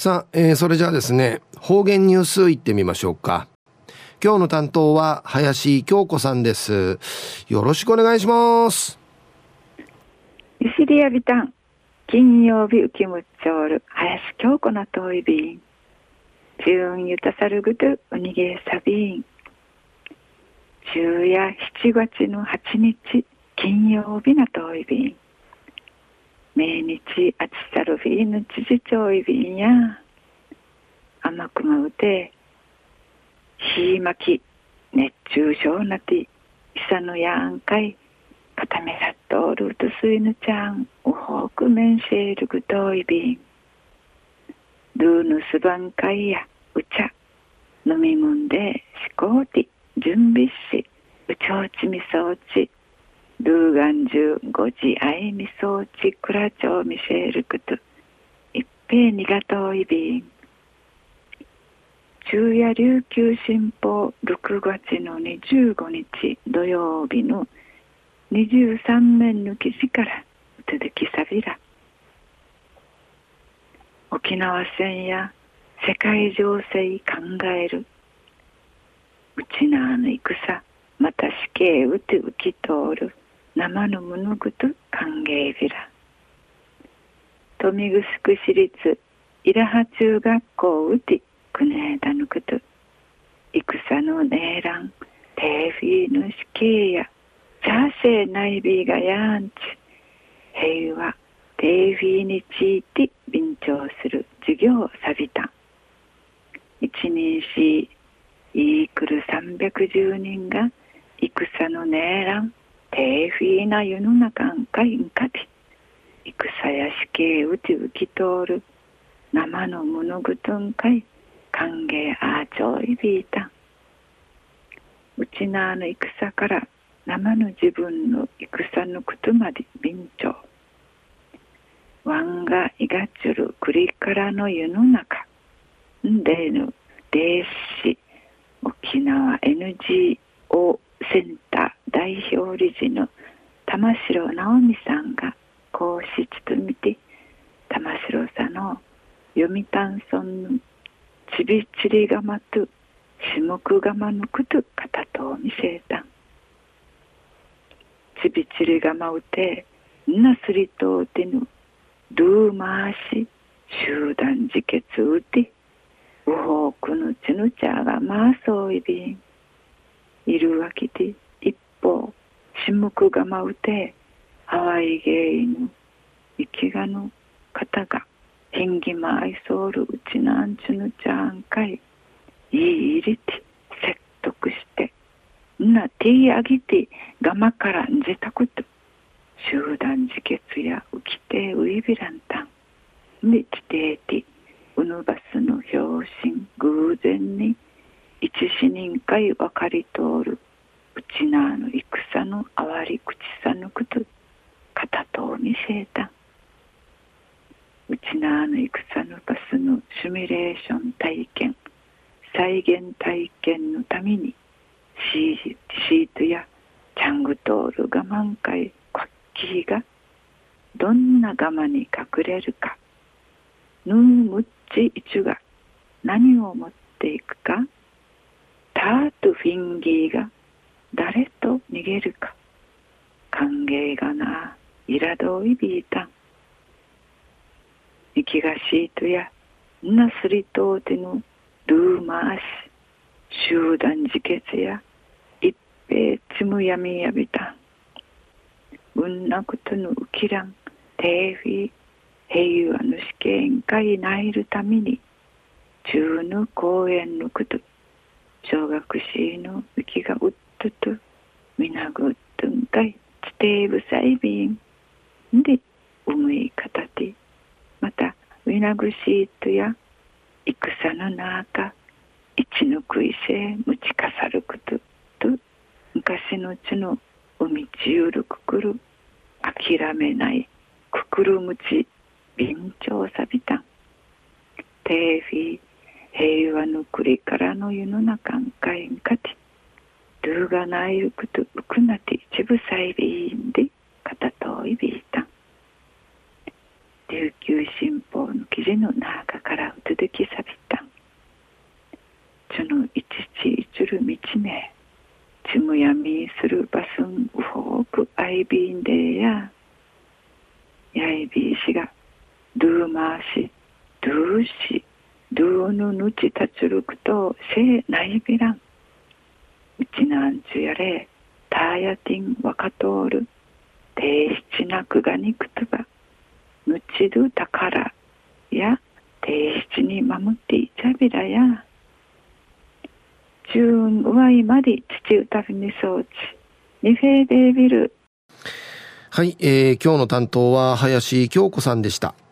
さあ、えー、それじゃあですね、方言ニュースいってみましょうか。今日の担当は林京子さんです。よろしくお願いします。ゆしりやびたん、金曜日浮きむっちょる、林京子の遠いびん。じゅんゆたさるぐとうにげさびん。昼夜7月の8日、金曜日の遠いびん。毎日あちさるフィーヌ知事長いびんや。甘くまうて、ひいまき、熱中症なて、いさぬやんかい、かためさっとおるとすいぬちゃん、うほくめんせいるぐといびん。ルーヌスバンカイや、うちゃ、飲みむんで、しこうて、準備し、うちょうちみそうち、ルーガンジュ五時あいみそうち、くらちょうみせるくと、いっぺいにがとういびん。昼夜琉球新報6月の25日土曜日の23面の記事から続きさびら。沖縄戦や世界情勢考える。うちなあの戦また死刑うて浮き通る。生のむぬぐと歓迎びら。豊見城市立伊良波中学校うてくねえだぬくと。戦のねえらんテーフィーの死刑やチャーセーナイビーがやんち。平和テーフィーについて便調する。授業をさびた。一人しイークル310人が戦のねえらんテーフィーな世の中んかいんかて戦や死刑うち浮き通る。生の物ぐとんかい歓迎あちょいびいたうちなあの戦から生の自分の戦のことまで便長ワンがいがちゅる。栗からの世の中んでぬ霊視沖縄 NGO センター代表理事の玉城直美さんがこうしつつみて玉城さんの読谷村のちびちりがまとしもくがまぬくとかたと見せた。んちびちりがまうてなすりとうてぬルーマーシ集団自決うて。うほうくぬちぬちゃがまあそういびん。いるわけで。しむくがまうてハワイゲイの生きがの方がヘンギマアイソールうちなんちゅぬちゃんかいいい入れて説得してな手あげてがまからんぜたこと集団自決や浮きてういびらんたんで地底てうぬばすの表心偶然に一死人会分かり通るうちなの戦のあわり口さぬくと片と見せた。うちなの戦のバスのシミュレーション体験。再現体験のためにシートやチャングトール我慢会コッキーがどんな我慢に隠れるか。ヌームッチイチュが何を持っていくか。タートフィンギーが誰と逃げるか。歓迎がないらどいびいたん息がしいとやなすりとうてのルーマーシ集団自決や一平つむやみやびたうんなことのうきらんテーフィ平和の試験会ないるために中の公園のこと。小学生のうきがうっととみなぐっとんかいつてぶさいびんでうむいかたてまたウィナグシートや戦の中一の食いせむちかさることと昔のうちの海ちゆるくくる諦めないくくるむち便長さびたん。テーフィ平和の国からの世の中んかいんかがないこと、うくなて一部再便で、片頭いびいた。琉球新報の記事の中からうつづきさびた。ちょのいちちいちる道め、ちむやみするばすんうほうくあいびんでや、やいびいしが、どうまわしどうしどう、ドぬちたつるくと、せいないびらん。うちなんちゅやれたーやてんわかとおるていしちなくがにくつばむちるたからやていしちにまむっていちゃびらやじゅんうわいまりちちうたふみそうちにへいでびるはい、えー、今日の担当は林京子さんでした。